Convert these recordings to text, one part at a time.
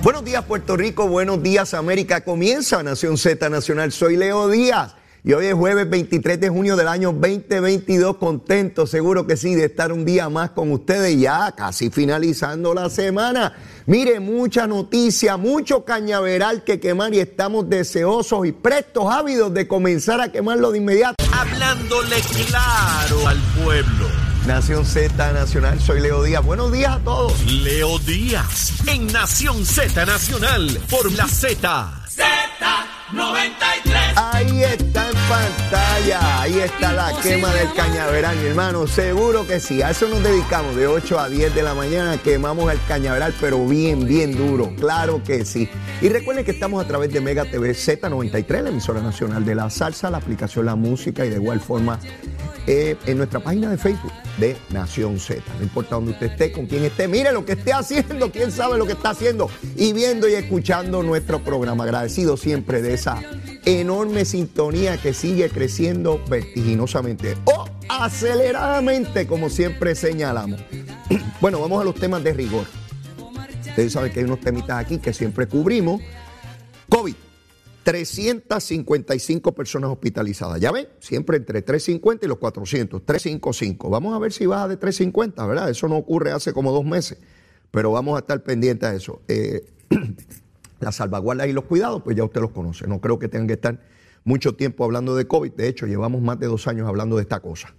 Buenos días Puerto Rico, buenos días América. Comienza Nación Z Nacional. Soy Leo Díaz y hoy es jueves 23 de junio del año 2022. Contento, seguro que sí, de estar un día más con ustedes ya casi finalizando la semana. Mire, mucha noticia, mucho cañaveral que quemar y estamos deseosos y prestos, ávidos de comenzar a quemarlo de inmediato. Hablándole claro al pueblo. Nación Z Nacional, soy Leo Díaz. Buenos días a todos. Leo Díaz en Nación Z Nacional por la Z. Z93. Ahí está en pantalla, ahí está la quema del cañaveral, mi hermano. Seguro que sí, a eso nos dedicamos de 8 a 10 de la mañana. Quemamos el cañaveral, pero bien, bien duro. Claro que sí. Y recuerden que estamos a través de Mega TV Z93, la emisora nacional de la salsa, la aplicación La Música y de igual forma eh, en nuestra página de Facebook de Nación Z. No importa dónde usted esté, con quién esté, mire lo que esté haciendo, quién sabe lo que está haciendo y viendo y escuchando nuestro programa. Agradecido siempre de esa enorme sintonía que sigue creciendo vertiginosamente o aceleradamente, como siempre señalamos. Bueno, vamos a los temas de rigor. Ustedes saben que hay unos temitas aquí que siempre cubrimos. COVID. 355 personas hospitalizadas. Ya ven, siempre entre 350 y los 400, 355. Vamos a ver si baja de 350, ¿verdad? Eso no ocurre hace como dos meses, pero vamos a estar pendientes de eso. Eh, las salvaguardas y los cuidados, pues ya usted los conoce. No creo que tengan que estar mucho tiempo hablando de COVID. De hecho, llevamos más de dos años hablando de esta cosa.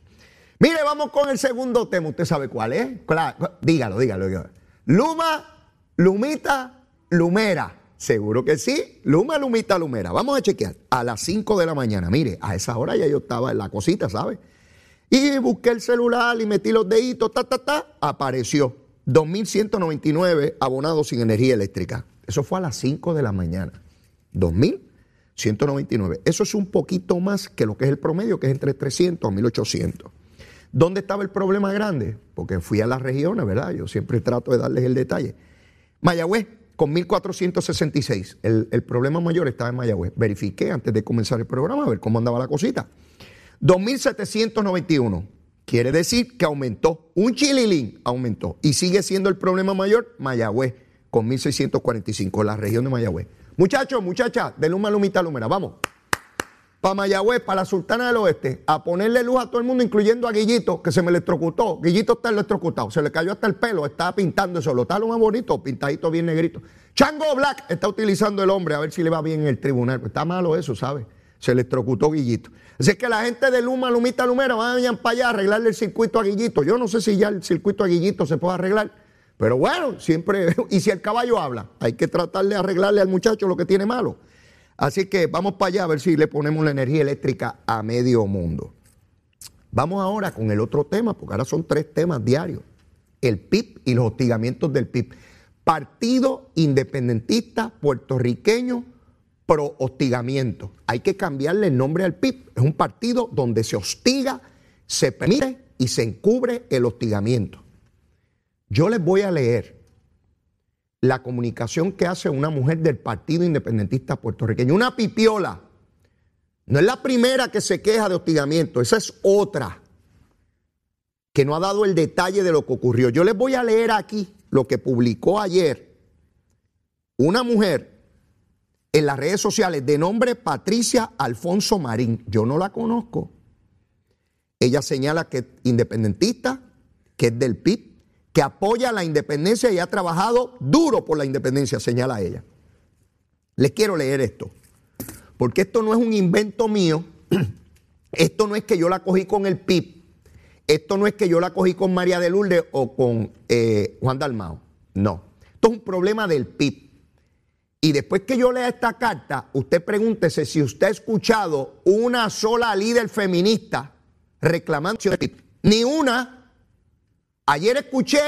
Mire, vamos con el segundo tema. ¿Usted sabe cuál es? Claro, dígalo, dígalo, dígalo. Luma, Lumita, Lumera. Seguro que sí. Luma, Lumita, Lumera. Vamos a chequear. A las 5 de la mañana. Mire, a esa hora ya yo estaba en la cosita, ¿sabe? Y busqué el celular y metí los deditos, ta, ta, ta. Apareció 2.199 abonados sin energía eléctrica. Eso fue a las 5 de la mañana. 2.199. Eso es un poquito más que lo que es el promedio, que es entre 300 a 1.800. ¿Dónde estaba el problema grande? Porque fui a las regiones, ¿verdad? Yo siempre trato de darles el detalle. Mayagüez, con 1.466. El, el problema mayor estaba en Mayagüez. Verifiqué antes de comenzar el programa a ver cómo andaba la cosita. 2.791. Quiere decir que aumentó. Un chililín aumentó. Y sigue siendo el problema mayor Mayagüez, con 1.645, la región de Mayagüez. Muchachos, muchachas, de Luma Lumita Lumera, vamos. Para Mayagüez, para la Sultana del Oeste, a ponerle luz a todo el mundo, incluyendo a Guillito, que se me electrocutó. Guillito está electrocutado, se le cayó hasta el pelo, estaba pintando eso. Lo está más bonito, pintadito bien negrito. Chango Black está utilizando el hombre a ver si le va bien en el tribunal. Pues está malo eso, ¿sabe? Se electrocutó Guillito. Así es que la gente de Luma, Lumita, Lumera, vayan para allá a arreglarle el circuito a Guillito. Yo no sé si ya el circuito a Guillito se puede arreglar. Pero bueno, siempre, y si el caballo habla, hay que tratar de arreglarle al muchacho lo que tiene malo. Así que vamos para allá a ver si le ponemos la energía eléctrica a medio mundo. Vamos ahora con el otro tema, porque ahora son tres temas diarios. El PIB y los hostigamientos del PIB. Partido Independentista Puertorriqueño pro hostigamiento. Hay que cambiarle el nombre al PIB. Es un partido donde se hostiga, se permite y se encubre el hostigamiento. Yo les voy a leer la comunicación que hace una mujer del Partido Independentista Puertorriqueño, una pipiola. No es la primera que se queja de hostigamiento, esa es otra que no ha dado el detalle de lo que ocurrió. Yo les voy a leer aquí lo que publicó ayer una mujer en las redes sociales de nombre Patricia Alfonso Marín. Yo no la conozco. Ella señala que es independentista, que es del PIB, que apoya la independencia y ha trabajado duro por la independencia, señala ella. Les quiero leer esto, porque esto no es un invento mío, esto no es que yo la cogí con el PIB, esto no es que yo la cogí con María de Lourdes o con eh, Juan Dalmao, no, esto es un problema del PIB. Y después que yo lea esta carta, usted pregúntese si usted ha escuchado una sola líder feminista reclamando Ni una. Ayer escuché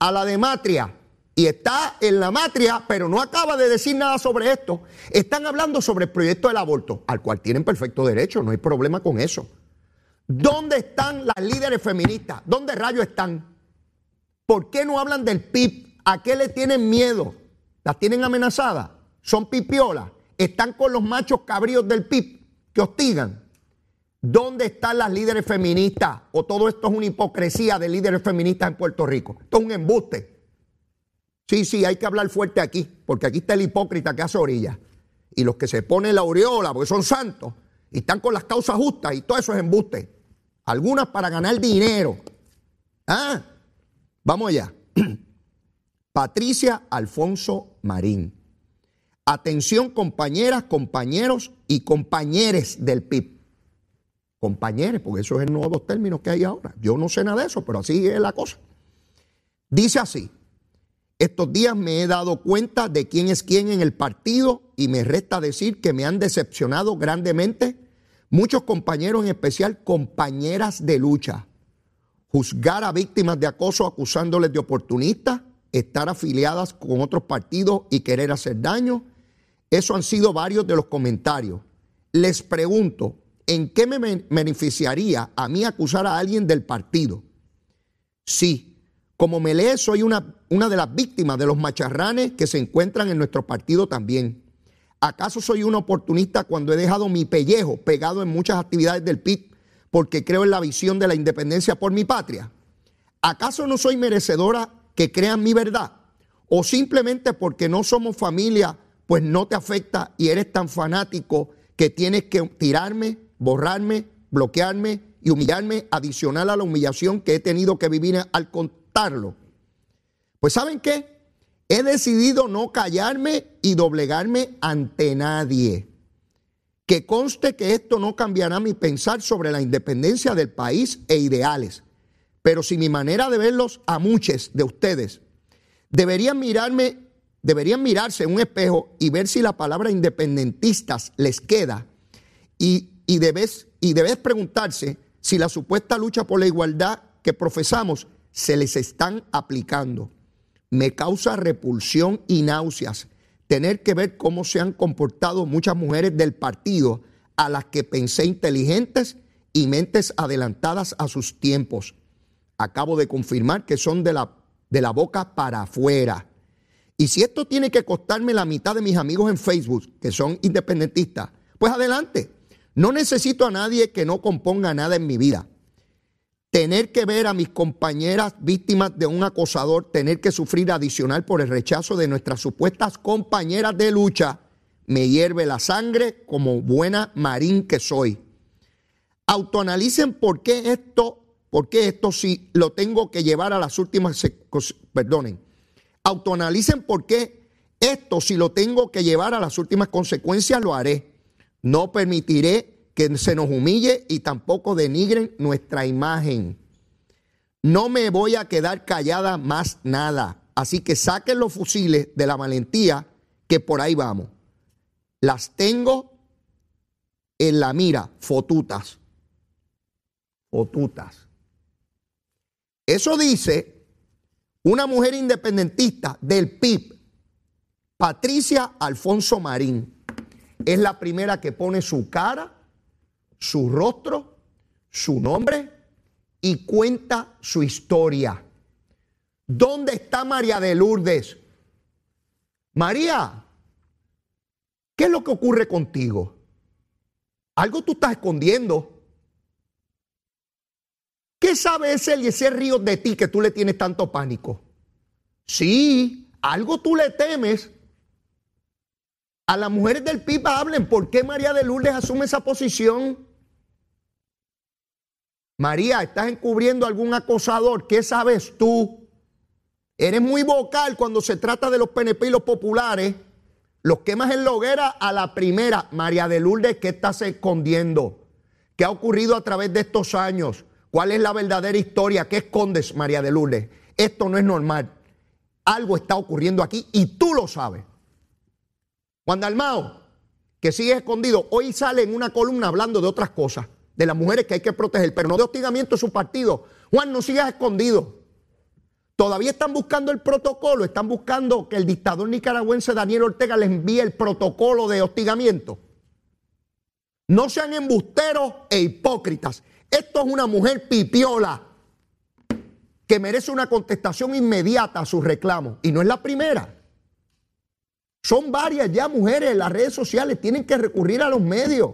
a la de Matria y está en la matria, pero no acaba de decir nada sobre esto. Están hablando sobre el proyecto del aborto, al cual tienen perfecto derecho, no hay problema con eso. ¿Dónde están las líderes feministas? ¿Dónde rayos están? ¿Por qué no hablan del PIB? ¿A qué le tienen miedo? ¿Las tienen amenazadas? ¿Son pipiolas? ¿Están con los machos cabríos del PIB que hostigan? ¿Dónde están las líderes feministas? ¿O todo esto es una hipocresía de líderes feministas en Puerto Rico? Esto es un embuste. Sí, sí, hay que hablar fuerte aquí, porque aquí está el hipócrita que hace orilla. Y los que se ponen la aureola, porque son santos, y están con las causas justas, y todo eso es embuste. Algunas para ganar dinero. Ah, vamos allá. Patricia Alfonso Marín. Atención compañeras, compañeros y compañeres del PIB. Compañeros, porque eso es el nuevo dos términos que hay ahora. Yo no sé nada de eso, pero así es la cosa. Dice así, estos días me he dado cuenta de quién es quién en el partido y me resta decir que me han decepcionado grandemente muchos compañeros, en especial compañeras de lucha. Juzgar a víctimas de acoso acusándoles de oportunistas, estar afiliadas con otros partidos y querer hacer daño. Eso han sido varios de los comentarios. Les pregunto, ¿en qué me beneficiaría a mí acusar a alguien del partido? Sí, como me lee, soy una, una de las víctimas de los macharranes que se encuentran en nuestro partido también. ¿Acaso soy un oportunista cuando he dejado mi pellejo pegado en muchas actividades del PIB porque creo en la visión de la independencia por mi patria? ¿Acaso no soy merecedora que crean mi verdad? ¿O simplemente porque no somos familia, pues no te afecta y eres tan fanático que tienes que tirarme, borrarme, bloquearme y humillarme adicional a la humillación que he tenido que vivir al, pues ¿saben qué? He decidido no callarme y doblegarme ante nadie. Que conste que esto no cambiará mi pensar sobre la independencia del país e ideales. Pero si mi manera de verlos a muchos de ustedes deberían mirarme, deberían mirarse en un espejo y ver si la palabra independentistas les queda y, y, debes, y debes preguntarse si la supuesta lucha por la igualdad que profesamos se les están aplicando. Me causa repulsión y náuseas tener que ver cómo se han comportado muchas mujeres del partido a las que pensé inteligentes y mentes adelantadas a sus tiempos. Acabo de confirmar que son de la, de la boca para afuera. Y si esto tiene que costarme la mitad de mis amigos en Facebook, que son independentistas, pues adelante. No necesito a nadie que no componga nada en mi vida tener que ver a mis compañeras víctimas de un acosador, tener que sufrir adicional por el rechazo de nuestras supuestas compañeras de lucha, me hierve la sangre como buena marín que soy. Autoanalicen por qué esto, por qué esto si lo tengo que llevar a las últimas, perdonen, autoanalicen por qué esto si lo tengo que llevar a las últimas consecuencias lo haré. No permitiré que se nos humille y tampoco denigren nuestra imagen. No me voy a quedar callada más nada. Así que saquen los fusiles de la valentía que por ahí vamos. Las tengo en la mira, fotutas. Fotutas. Eso dice una mujer independentista del PIB, Patricia Alfonso Marín. Es la primera que pone su cara su rostro, su nombre y cuenta su historia. ¿Dónde está María de Lourdes? María, ¿qué es lo que ocurre contigo? Algo tú estás escondiendo. ¿Qué sabe ese ese río de ti que tú le tienes tanto pánico? Sí, algo tú le temes. A las mujeres del PIB hablen, ¿por qué María de Lourdes asume esa posición? María, ¿estás encubriendo algún acosador? ¿Qué sabes tú? Eres muy vocal cuando se trata de los PNP y los populares. Los quemas en la hoguera a la primera. María de Lourdes, ¿qué estás escondiendo? ¿Qué ha ocurrido a través de estos años? ¿Cuál es la verdadera historia? ¿Qué escondes, María de Lourdes? Esto no es normal. Algo está ocurriendo aquí y tú lo sabes. Juan Dalmao, que sigue escondido, hoy sale en una columna hablando de otras cosas, de las mujeres que hay que proteger, pero no de hostigamiento de su partido. Juan, no sigas escondido. Todavía están buscando el protocolo, están buscando que el dictador nicaragüense Daniel Ortega les envíe el protocolo de hostigamiento. No sean embusteros e hipócritas. Esto es una mujer pipiola que merece una contestación inmediata a sus reclamos. Y no es la primera. Son varias ya mujeres en las redes sociales, tienen que recurrir a los medios.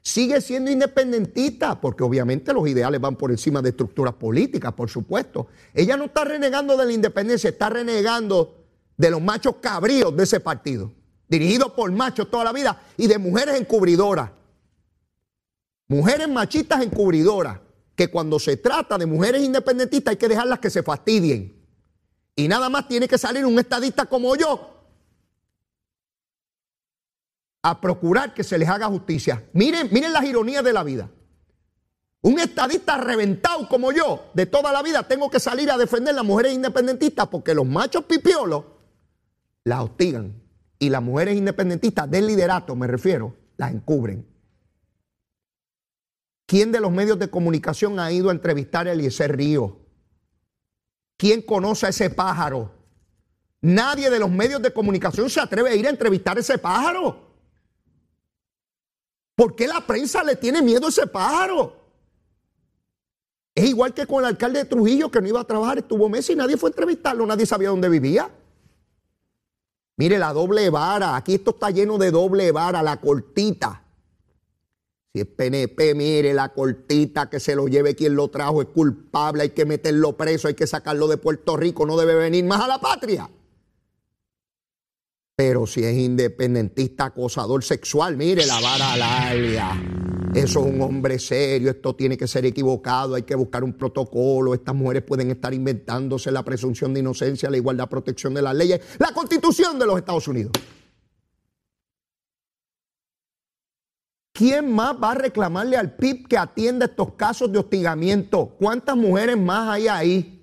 Sigue siendo independentista, porque obviamente los ideales van por encima de estructuras políticas, por supuesto. Ella no está renegando de la independencia, está renegando de los machos cabríos de ese partido, dirigido por machos toda la vida y de mujeres encubridoras. Mujeres machistas encubridoras que cuando se trata de mujeres independentistas hay que dejarlas que se fastidien. Y nada más tiene que salir un estadista como yo a procurar que se les haga justicia. Miren, miren las ironías de la vida. Un estadista reventado como yo, de toda la vida, tengo que salir a defender a las mujeres independentistas porque los machos pipiolos las hostigan. Y las mujeres independentistas del liderato, me refiero, las encubren. ¿Quién de los medios de comunicación ha ido a entrevistar a Eliezer Río? ¿Quién conoce a ese pájaro? Nadie de los medios de comunicación se atreve a ir a entrevistar a ese pájaro. ¿Por qué la prensa le tiene miedo a ese pájaro? Es igual que con el alcalde de Trujillo que no iba a trabajar, estuvo meses y nadie fue a entrevistarlo, nadie sabía dónde vivía. Mire la doble vara, aquí esto está lleno de doble vara, la cortita. Si es PNP, mire la cortita que se lo lleve quien lo trajo, es culpable, hay que meterlo preso, hay que sacarlo de Puerto Rico, no debe venir más a la patria. Pero si es independentista, acosador sexual, mire la vara larga. Eso es un hombre serio, esto tiene que ser equivocado, hay que buscar un protocolo, estas mujeres pueden estar inventándose la presunción de inocencia, la igualdad, protección de las leyes, la constitución de los Estados Unidos. ¿Quién más va a reclamarle al PIB que atienda estos casos de hostigamiento? ¿Cuántas mujeres más hay ahí?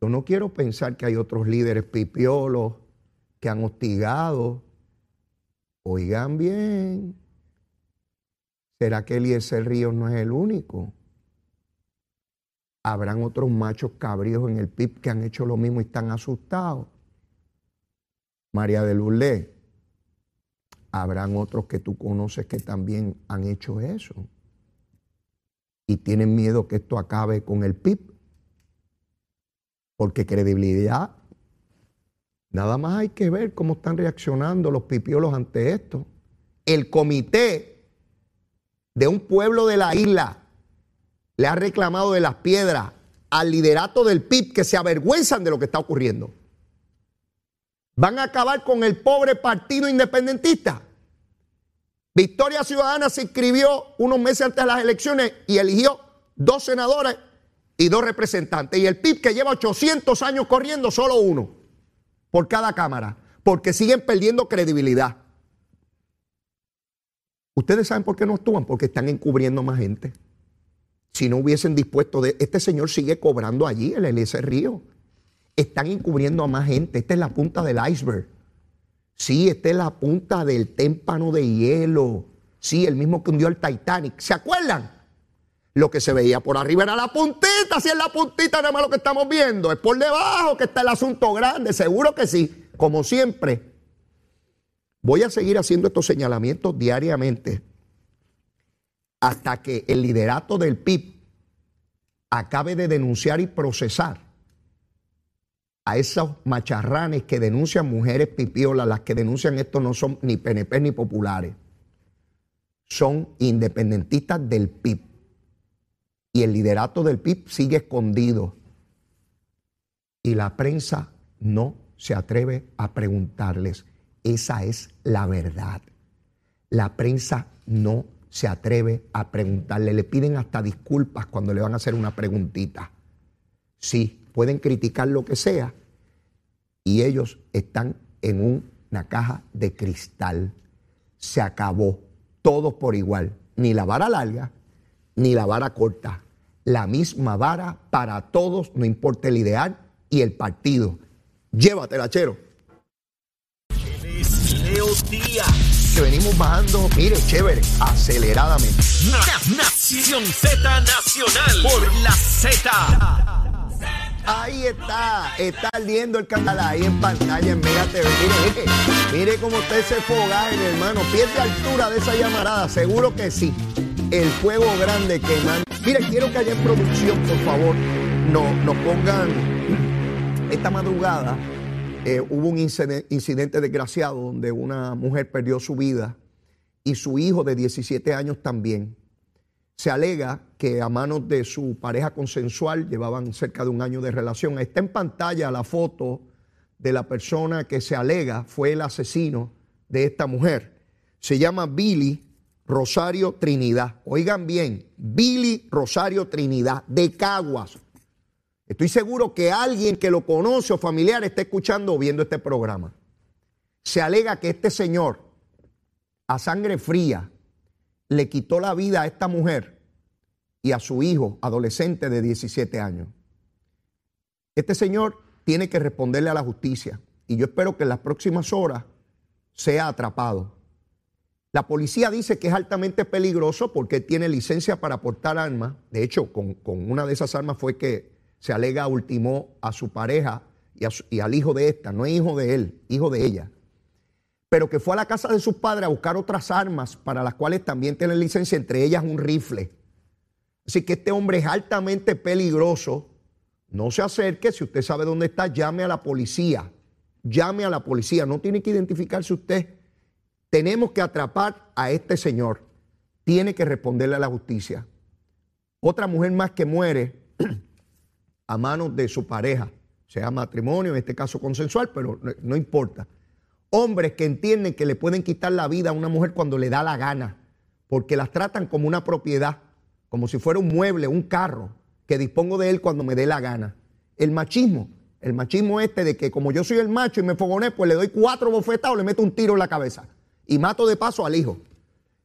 Yo no quiero pensar que hay otros líderes pipiolos que han hostigado. Oigan bien, ¿será que Eliezer Ríos no es el único? Habrán otros machos cabríos en el PIB que han hecho lo mismo y están asustados. María de Lourdes, habrán otros que tú conoces que también han hecho eso. Y tienen miedo que esto acabe con el PIB. Porque credibilidad, nada más hay que ver cómo están reaccionando los pipiolos ante esto. El comité de un pueblo de la isla le ha reclamado de las piedras al liderato del PIB que se avergüenzan de lo que está ocurriendo. Van a acabar con el pobre partido independentista. Victoria Ciudadana se inscribió unos meses antes de las elecciones y eligió dos senadores y dos representantes. Y el PIB que lleva 800 años corriendo, solo uno por cada cámara, porque siguen perdiendo credibilidad. Ustedes saben por qué no actúan, porque están encubriendo más gente. Si no hubiesen dispuesto de... Este señor sigue cobrando allí, el Eliezer Río están encubriendo a más gente. Esta es la punta del iceberg. Sí, esta es la punta del témpano de hielo. Sí, el mismo que hundió el Titanic. ¿Se acuerdan? Lo que se veía por arriba era la puntita. Si es la puntita, nada más lo que estamos viendo. Es por debajo que está el asunto grande. Seguro que sí. Como siempre, voy a seguir haciendo estos señalamientos diariamente hasta que el liderato del PIB acabe de denunciar y procesar a esos macharranes que denuncian mujeres pipiolas, las que denuncian esto no son ni PNP ni populares, son independentistas del PIB. Y el liderato del PIB sigue escondido. Y la prensa no se atreve a preguntarles. Esa es la verdad. La prensa no se atreve a preguntarle. Le piden hasta disculpas cuando le van a hacer una preguntita. Sí, pueden criticar lo que sea y ellos están en una caja de cristal. Se acabó, todos por igual, ni la vara larga ni la vara corta. La misma vara para todos, no importa el ideal y el partido. Llévatela, chero. día. Que venimos bajando, mire, chévere, aceleradamente. Na- Nación Z Nacional por la Z. Ahí está, está ardiendo el canal ahí en pantalla en Mega TV. Mire, mire, mire cómo usted se fogaje, hermano. Pierde altura de esa llamarada, seguro que sí. El fuego grande quemando. Mire, quiero que haya en producción, por favor, no, nos pongan esta madrugada. eh, hubo un incide- incidente desgraciado donde una mujer perdió su vida y su hijo de 17 años también. Se alega que a manos de su pareja consensual llevaban cerca de un año de relación. Está en pantalla la foto de la persona que se alega fue el asesino de esta mujer. Se llama Billy Rosario Trinidad. Oigan bien, Billy Rosario Trinidad, de Caguas. Estoy seguro que alguien que lo conoce o familiar está escuchando o viendo este programa. Se alega que este señor, a sangre fría, le quitó la vida a esta mujer y a su hijo adolescente de 17 años. Este señor tiene que responderle a la justicia y yo espero que en las próximas horas sea atrapado. La policía dice que es altamente peligroso porque tiene licencia para portar armas. De hecho, con, con una de esas armas fue que se alega ultimó a su pareja y, y al hijo de esta. No es hijo de él, hijo de ella pero que fue a la casa de sus padres a buscar otras armas para las cuales también tiene licencia, entre ellas un rifle. Así que este hombre es altamente peligroso. No se acerque, si usted sabe dónde está, llame a la policía. Llame a la policía, no tiene que identificarse usted. Tenemos que atrapar a este señor. Tiene que responderle a la justicia. Otra mujer más que muere a manos de su pareja, sea matrimonio, en este caso consensual, pero no, no importa. Hombres que entienden que le pueden quitar la vida a una mujer cuando le da la gana, porque las tratan como una propiedad, como si fuera un mueble, un carro, que dispongo de él cuando me dé la gana. El machismo, el machismo este de que como yo soy el macho y me fogoné, pues le doy cuatro bofetadas o le meto un tiro en la cabeza y mato de paso al hijo.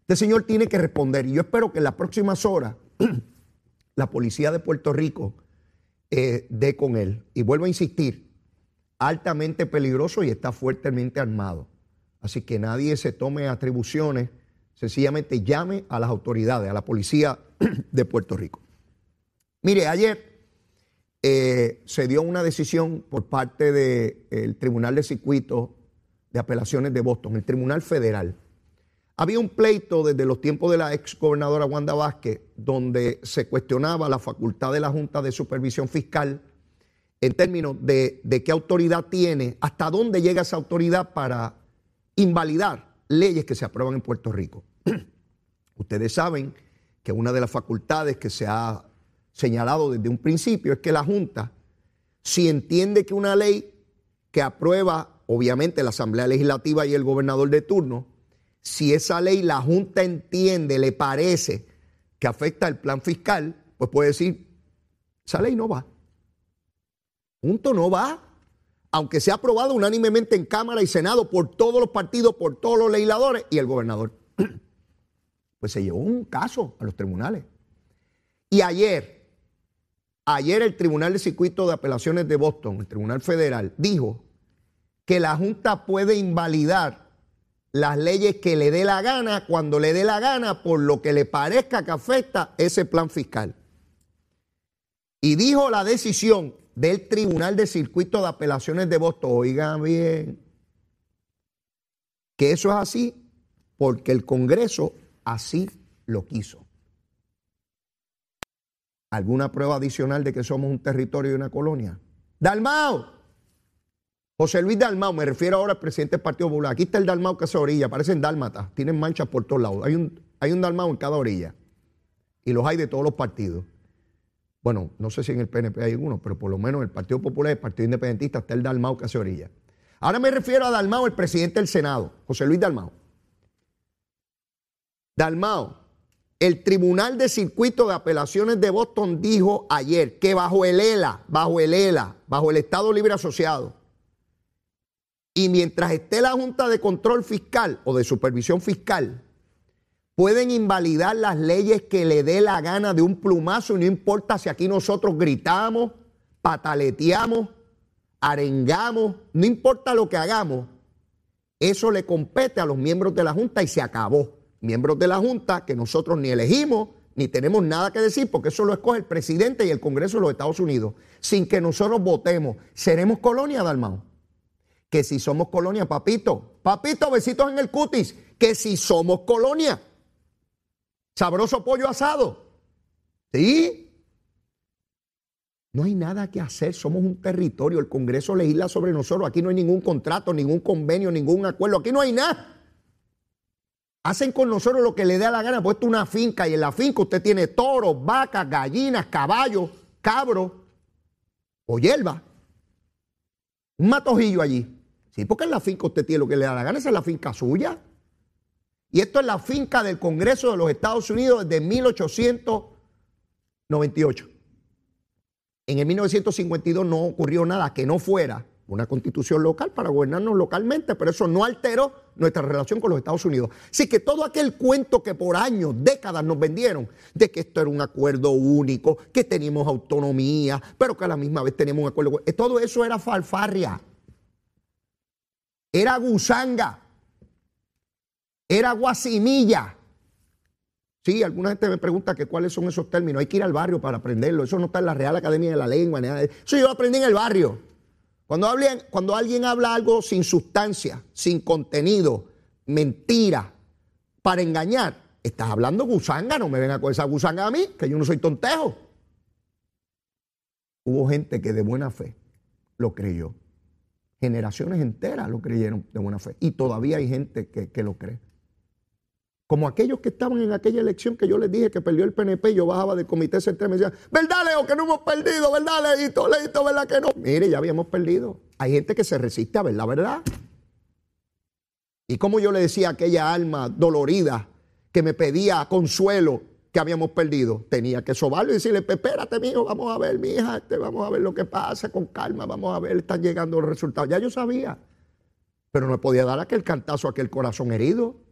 Este señor tiene que responder y yo espero que en las próximas horas la policía de Puerto Rico eh, dé con él. Y vuelvo a insistir, altamente peligroso y está fuertemente armado. Así que nadie se tome atribuciones, sencillamente llame a las autoridades, a la policía de Puerto Rico. Mire, ayer eh, se dio una decisión por parte del Tribunal de Circuito de Apelaciones de Boston, el Tribunal Federal. Había un pleito desde los tiempos de la ex gobernadora Wanda Vázquez, donde se cuestionaba la facultad de la Junta de Supervisión Fiscal en términos de, de qué autoridad tiene, hasta dónde llega esa autoridad para invalidar leyes que se aprueban en Puerto Rico. Ustedes saben que una de las facultades que se ha señalado desde un principio es que la Junta, si entiende que una ley que aprueba obviamente la Asamblea Legislativa y el gobernador de turno, si esa ley la Junta entiende, le parece que afecta el plan fiscal, pues puede decir, esa ley no va. Punto, no va. Aunque sea aprobado unánimemente en Cámara y Senado por todos los partidos, por todos los legisladores y el gobernador. Pues se llevó un caso a los tribunales. Y ayer, ayer el Tribunal de Circuito de Apelaciones de Boston, el Tribunal Federal, dijo que la Junta puede invalidar las leyes que le dé la gana cuando le dé la gana por lo que le parezca que afecta ese plan fiscal. Y dijo la decisión del Tribunal de Circuito de Apelaciones de Boston, oigan bien, que eso es así porque el Congreso así lo quiso. ¿Alguna prueba adicional de que somos un territorio y una colonia? Dalmao, José Luis Dalmao, me refiero ahora al presidente del Partido Popular. Aquí está el Dalmao que hace orilla, parecen dálmatas, tienen manchas por todos lados. Hay un, hay un Dalmao en cada orilla. Y los hay de todos los partidos. Bueno, no sé si en el PNP hay alguno, pero por lo menos en el Partido Popular el Partido Independentista está el Dalmao que hace orilla. Ahora me refiero a Dalmao, el presidente del Senado, José Luis Dalmao. Dalmao, el Tribunal de Circuito de Apelaciones de Boston dijo ayer que bajo el ELA, bajo el ELA, bajo el Estado Libre Asociado, y mientras esté la Junta de Control Fiscal o de Supervisión Fiscal, pueden invalidar las leyes que le dé la gana de un plumazo y no importa si aquí nosotros gritamos, pataleteamos, arengamos, no importa lo que hagamos, Eso le compete a los miembros de la Junta y se acabó. Miembros de la Junta que nosotros ni elegimos ni tenemos nada que decir porque eso lo escoge el presidente y el Congreso de los Estados Unidos, sin que nosotros votemos. ¿Seremos colonia, Dalmao? Que si somos colonia, papito, papito, besitos en el cutis, que si somos colonia. Sabroso pollo asado. ¿Sí? No hay nada que hacer, somos un territorio, el Congreso legisla sobre nosotros, aquí no hay ningún contrato, ningún convenio, ningún acuerdo, aquí no hay nada. Hacen con nosotros lo que le dé a la gana, puesto una finca y en la finca usted tiene toros, vacas, gallinas, caballos, cabros o hierba. Un matojillo allí. Sí, porque en la finca usted tiene lo que le da la gana, esa es la finca suya. Y esto es la finca del Congreso de los Estados Unidos desde 1898. En el 1952 no ocurrió nada que no fuera una constitución local para gobernarnos localmente, pero eso no alteró nuestra relación con los Estados Unidos. Así que todo aquel cuento que por años, décadas nos vendieron, de que esto era un acuerdo único, que teníamos autonomía, pero que a la misma vez teníamos un acuerdo, todo eso era falfarria, era gusanga, era guasimilla. Sí, alguna gente me pregunta que cuáles son esos términos. Hay que ir al barrio para aprenderlo. Eso no está en la Real Academia de la Lengua. Nada Eso yo lo aprendí en el barrio. Cuando, cuando alguien habla algo sin sustancia, sin contenido, mentira, para engañar, estás hablando gusanga. No me venga con esa gusanga a mí, que yo no soy tontejo. Hubo gente que de buena fe lo creyó. Generaciones enteras lo creyeron de buena fe. Y todavía hay gente que, que lo cree. Como aquellos que estaban en aquella elección que yo les dije que perdió el PNP, yo bajaba del comité central y me decían, ¿verdad, Leo, que no hemos perdido? ¿Verdad, Leito? Leito, ¿verdad que no? Mire, ya habíamos perdido. Hay gente que se resiste a ver la verdad. Y como yo le decía a aquella alma dolorida que me pedía consuelo que habíamos perdido, tenía que sobarlo y decirle, espérate, mijo, vamos a ver, mi hija, este, vamos a ver lo que pasa con calma, vamos a ver, están llegando los resultados. Ya yo sabía, pero no podía dar aquel cantazo, aquel corazón herido.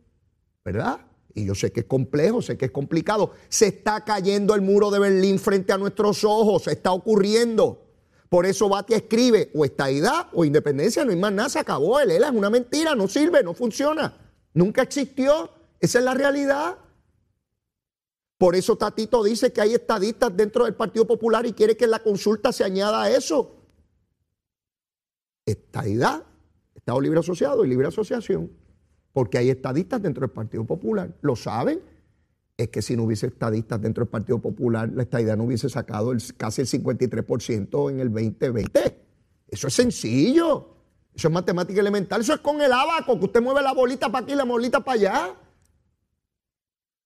¿Verdad? Y yo sé que es complejo, sé que es complicado. Se está cayendo el muro de Berlín frente a nuestros ojos, se está ocurriendo. Por eso Batia escribe, o estaidad o independencia, no hay más nada, se acabó. El ELA es una mentira, no sirve, no funciona. Nunca existió, esa es la realidad. Por eso Tatito dice que hay estadistas dentro del Partido Popular y quiere que la consulta se añada a eso. Estaidad, Estado Libre Asociado y Libre Asociación porque hay estadistas dentro del Partido Popular. ¿Lo saben? Es que si no hubiese estadistas dentro del Partido Popular, la estadidad no hubiese sacado el, casi el 53% en el 2020. Eso es sencillo. Eso es matemática elemental. Eso es con el abaco, que usted mueve la bolita para aquí y la bolita para allá.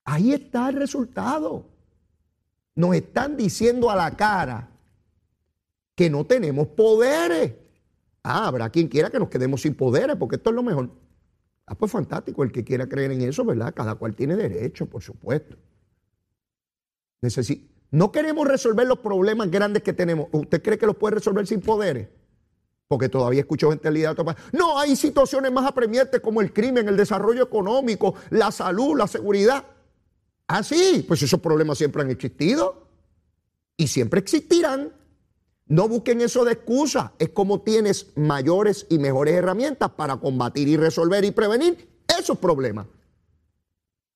Ahí está el resultado. Nos están diciendo a la cara que no tenemos poderes. Ah, habrá quien quiera que nos quedemos sin poderes, porque esto es lo mejor. Ah, pues fantástico, el que quiera creer en eso, ¿verdad? Cada cual tiene derecho, por supuesto. no queremos resolver los problemas grandes que tenemos. ¿Usted cree que los puede resolver sin poderes? Porque todavía escucho gente liderato. No, hay situaciones más apremiantes como el crimen, el desarrollo económico, la salud, la seguridad. Ah, sí, pues esos problemas siempre han existido y siempre existirán. No busquen eso de excusa. Es como tienes mayores y mejores herramientas para combatir y resolver y prevenir esos problemas.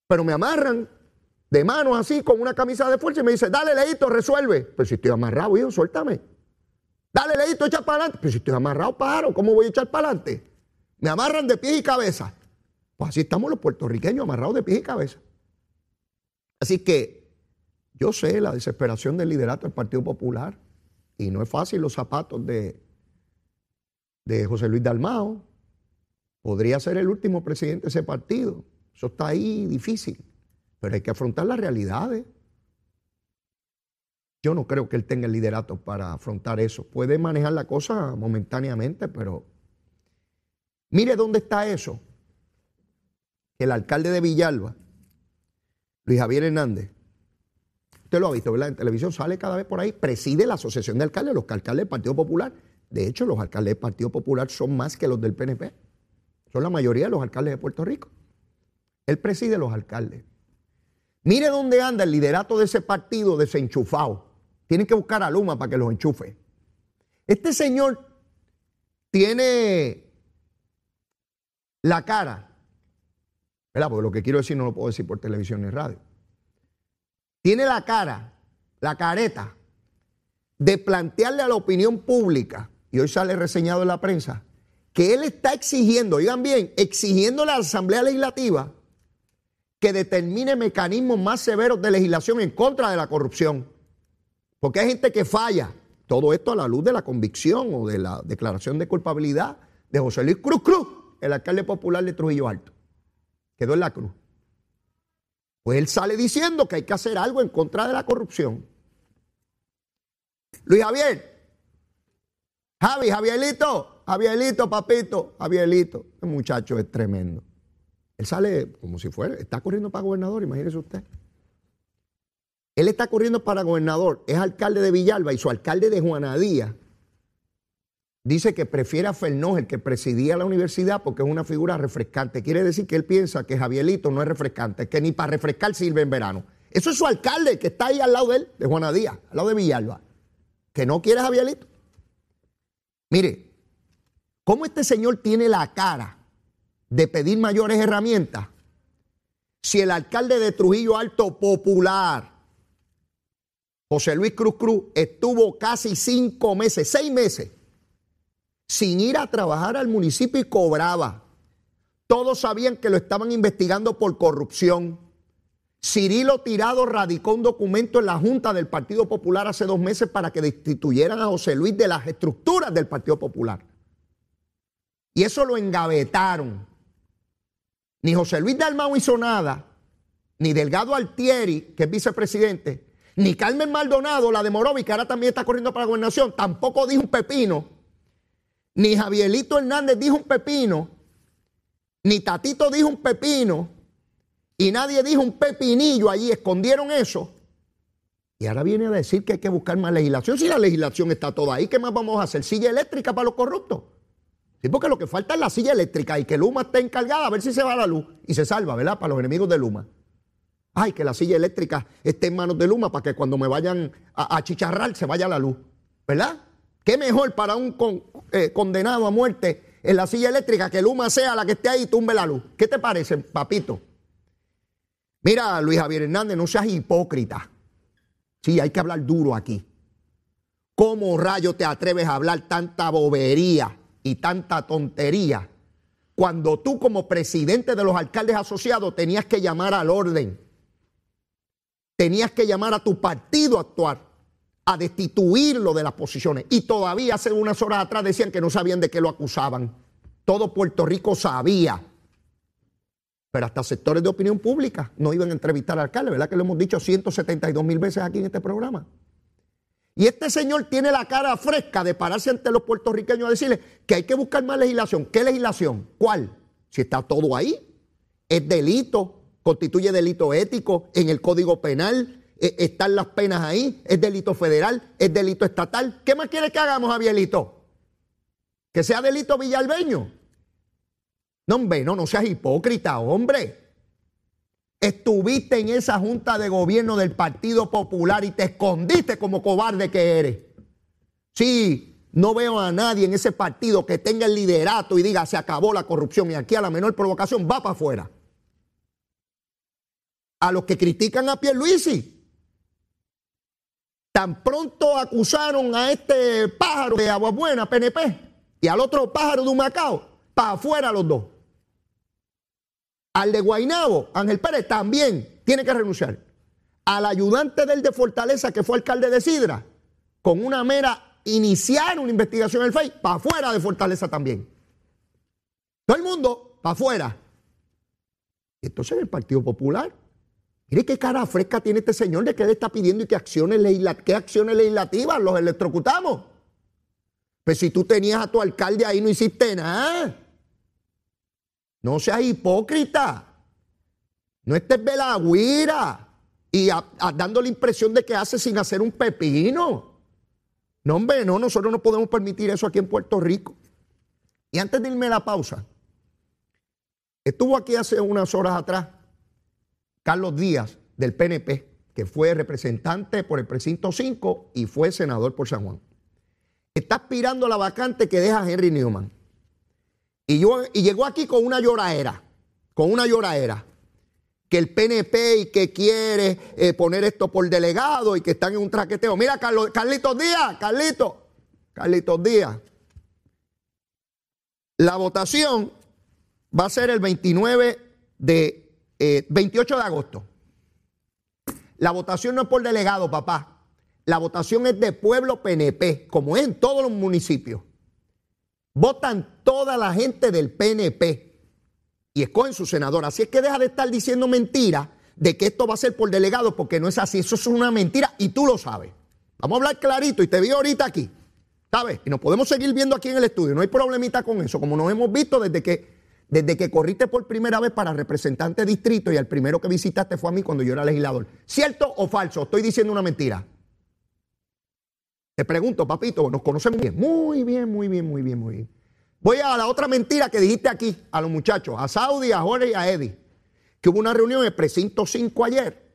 Pero me amarran de manos así con una camisa de fuerza y me dice, dale leito, resuelve. Pero si estoy amarrado, hijo, suéltame. Dale leito, echa para adelante. Pero si estoy amarrado, paro. ¿Cómo voy a echar para adelante? Me amarran de pies y cabeza. Pues así estamos los puertorriqueños amarrados de pies y cabeza. Así que yo sé la desesperación del liderato del Partido Popular. Y no es fácil los zapatos de, de José Luis Dalmao. Podría ser el último presidente de ese partido. Eso está ahí difícil. Pero hay que afrontar las realidades. Yo no creo que él tenga el liderato para afrontar eso. Puede manejar la cosa momentáneamente, pero mire dónde está eso. El alcalde de Villalba, Luis Javier Hernández, Usted lo ha visto, ¿verdad? En televisión sale cada vez por ahí, preside la Asociación de Alcaldes, los alcaldes del Partido Popular. De hecho, los alcaldes del Partido Popular son más que los del PNP. Son la mayoría de los alcaldes de Puerto Rico. Él preside los alcaldes. Mire dónde anda el liderato de ese partido desenchufado. Tienen que buscar a Luma para que los enchufe. Este señor tiene la cara, ¿verdad? Porque lo que quiero decir no lo puedo decir por televisión ni radio. Tiene la cara, la careta, de plantearle a la opinión pública, y hoy sale reseñado en la prensa, que él está exigiendo, oigan bien, exigiendo a la Asamblea Legislativa que determine mecanismos más severos de legislación en contra de la corrupción. Porque hay gente que falla. Todo esto a la luz de la convicción o de la declaración de culpabilidad de José Luis Cruz Cruz, el alcalde popular de Trujillo Alto. Quedó en la cruz. Pues él sale diciendo que hay que hacer algo en contra de la corrupción. Luis Javier, Javi, Javierito, Javierito, papito, Javierito. El muchacho es tremendo. Él sale como si fuera, está corriendo para gobernador, imagínese usted. Él está corriendo para gobernador, es alcalde de Villalba y su alcalde de Juanadía dice que prefiere a Fernós, el que presidía la universidad, porque es una figura refrescante. Quiere decir que él piensa que Javierito no es refrescante, que ni para refrescar sirve en verano. Eso es su alcalde, que está ahí al lado de él, de Juanadía, al lado de Villalba, que no quiere a Javierito. Mire, ¿cómo este señor tiene la cara de pedir mayores herramientas si el alcalde de Trujillo Alto Popular, José Luis Cruz Cruz, estuvo casi cinco meses, seis meses, sin ir a trabajar al municipio y cobraba? Todos sabían que lo estaban investigando por corrupción. Cirilo Tirado radicó un documento en la Junta del Partido Popular hace dos meses para que destituyeran a José Luis de las estructuras del Partido Popular. Y eso lo engavetaron. Ni José Luis Dalmau hizo nada, ni Delgado Altieri, que es vicepresidente, ni Carmen Maldonado, la de Morovi, que ahora también está corriendo para la gobernación, tampoco dijo un pepino, ni Javierito Hernández dijo un pepino, ni Tatito dijo un pepino, y nadie dijo un pepinillo allí, escondieron eso. Y ahora viene a decir que hay que buscar más legislación. Si la legislación está toda ahí, ¿qué más vamos a hacer? ¿Silla eléctrica para los corruptos? Sí, porque lo que falta es la silla eléctrica y que Luma esté encargada a ver si se va la luz y se salva, ¿verdad? Para los enemigos de Luma. Ay, que la silla eléctrica esté en manos de Luma para que cuando me vayan a, chicharrar se vaya la luz, ¿verdad? ¿Qué mejor para un eh, condenado a muerte en la silla eléctrica que Luma sea la que esté ahí y tumbe la luz? ¿Qué te parece, papito? Mira, Luis Javier Hernández, no seas hipócrita. Sí, hay que hablar duro aquí. ¿Cómo rayo te atreves a hablar tanta bobería y tanta tontería cuando tú como presidente de los alcaldes asociados tenías que llamar al orden? Tenías que llamar a tu partido a actuar, a destituirlo de las posiciones. Y todavía hace unas horas atrás decían que no sabían de qué lo acusaban. Todo Puerto Rico sabía pero hasta sectores de opinión pública no iban a entrevistar al alcalde, ¿verdad? Que lo hemos dicho 172 mil veces aquí en este programa. Y este señor tiene la cara fresca de pararse ante los puertorriqueños a decirle que hay que buscar más legislación. ¿Qué legislación? ¿Cuál? Si está todo ahí. Es delito, constituye delito ético en el Código Penal, e, están las penas ahí, es delito federal, es delito estatal. ¿Qué más quiere que hagamos, Javierito? Que sea delito villalbeño. No, hombre, no, no seas hipócrita, hombre. Estuviste en esa junta de gobierno del Partido Popular y te escondiste como cobarde que eres. Sí, no veo a nadie en ese partido que tenga el liderato y diga se acabó la corrupción y aquí a la menor provocación va para afuera. A los que critican a Pierluisi, tan pronto acusaron a este pájaro de Aguabuena, PNP, y al otro pájaro de Humacao, para afuera los dos. Al de Guainabo, Ángel Pérez, también tiene que renunciar. Al ayudante del de Fortaleza, que fue alcalde de Sidra, con una mera iniciar una investigación en el FEI, para afuera de Fortaleza también. Todo el mundo, para afuera. Entonces el Partido Popular, mire qué cara fresca tiene este señor de que él está pidiendo y qué acciones, qué acciones legislativas los electrocutamos. Pues si tú tenías a tu alcalde ahí no hiciste nada. No seas hipócrita. No estés velagüira y dando la impresión de que hace sin hacer un pepino. No, hombre, no, nosotros no podemos permitir eso aquí en Puerto Rico. Y antes de irme a la pausa, estuvo aquí hace unas horas atrás Carlos Díaz del PNP, que fue representante por el precinto 5 y fue senador por San Juan. Está aspirando a la vacante que deja Henry Newman. Y, llegó aquí con una lloraera, con una lloraera, que el PNP y que quiere eh, poner esto por delegado y que están en un traqueteo. Mira, Carlos, Carlitos Díaz, Carlitos, Carlitos Díaz. La votación va a ser el 29 de, 28 eh, de agosto. La votación no es por delegado, papá. La votación es de pueblo PNP, como es en todos los municipios. Votan toda la gente del PNP y escogen su senador. Así es que deja de estar diciendo mentiras de que esto va a ser por delegado, porque no es así. Eso es una mentira y tú lo sabes. Vamos a hablar clarito y te vi ahorita aquí. ¿Sabes? Y nos podemos seguir viendo aquí en el estudio. No hay problemita con eso, como nos hemos visto desde que, desde que corriste por primera vez para representante distrito y el primero que visitaste fue a mí cuando yo era legislador. ¿Cierto o falso? Estoy diciendo una mentira. Te pregunto, papito, nos conocemos bien. Muy bien, muy bien, muy bien, muy bien. Voy a la otra mentira que dijiste aquí a los muchachos, a Saudi, a Jorge y a Eddie, que hubo una reunión en el precinto 5 ayer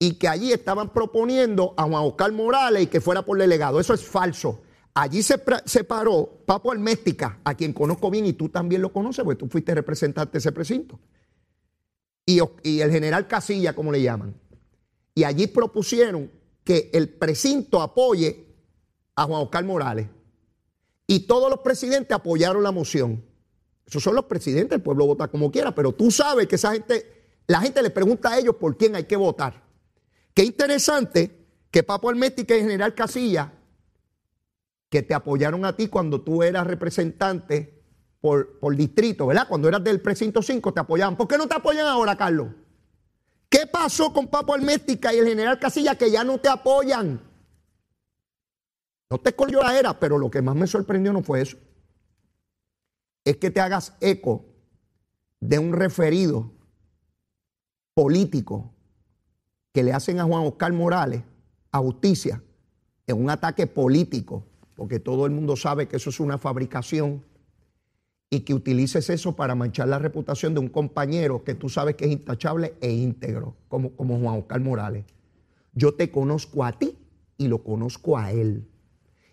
y que allí estaban proponiendo a Juan Oscar Morales y que fuera por delegado. Eso es falso. Allí se, paró Papo Alméstica, a quien conozco bien y tú también lo conoces, porque tú fuiste representante de ese precinto. Y, y el general Casilla, como le llaman. Y allí propusieron que el precinto apoye a Juan Oscar Morales. Y todos los presidentes apoyaron la moción. Esos son los presidentes, el pueblo vota como quiera, pero tú sabes que esa gente, la gente le pregunta a ellos por quién hay que votar. Qué interesante que Papo Almética y General Casilla, que te apoyaron a ti cuando tú eras representante por, por distrito, ¿verdad? Cuando eras del precinto 5 te apoyaban. ¿Por qué no te apoyan ahora, Carlos? ¿Qué pasó con Papo Alméstica y el general Casilla que ya no te apoyan? No te escogió la era, pero lo que más me sorprendió no fue eso. Es que te hagas eco de un referido político que le hacen a Juan Oscar Morales a justicia en un ataque político, porque todo el mundo sabe que eso es una fabricación y que utilices eso para manchar la reputación de un compañero que tú sabes que es intachable e íntegro, como, como Juan Oscar Morales. Yo te conozco a ti y lo conozco a él.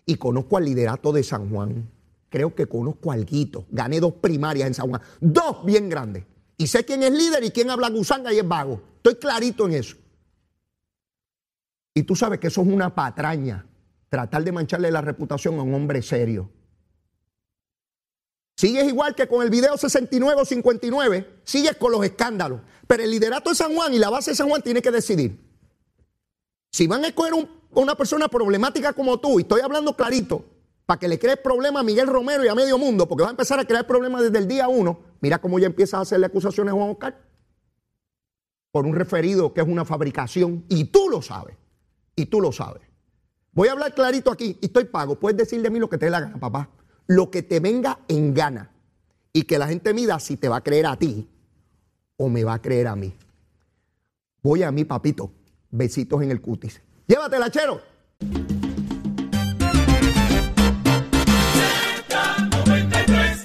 Y conozco al liderato de San Juan. Creo que conozco al Guito. Gané dos primarias en San Juan. Dos bien grandes. Y sé quién es líder y quién habla gusanga y es vago. Estoy clarito en eso. Y tú sabes que eso es una patraña. Tratar de mancharle la reputación a un hombre serio. Sigues igual que con el video 69 o 59, sigues con los escándalos. Pero el liderato de San Juan y la base de San Juan tiene que decidir. Si van a escoger una persona problemática como tú, y estoy hablando clarito, para que le crees problema a Miguel Romero y a medio mundo, porque va a empezar a crear problemas desde el día uno, mira cómo ya empiezas a hacerle acusaciones a Juan Oscar por un referido que es una fabricación, y tú lo sabes, y tú lo sabes. Voy a hablar clarito aquí, y estoy pago, puedes decir de mí lo que te dé la gana, papá lo que te venga en gana y que la gente mida si te va a creer a ti o me va a creer a mí. Voy a mí, papito. Besitos en el cutis. Llévatela, chero.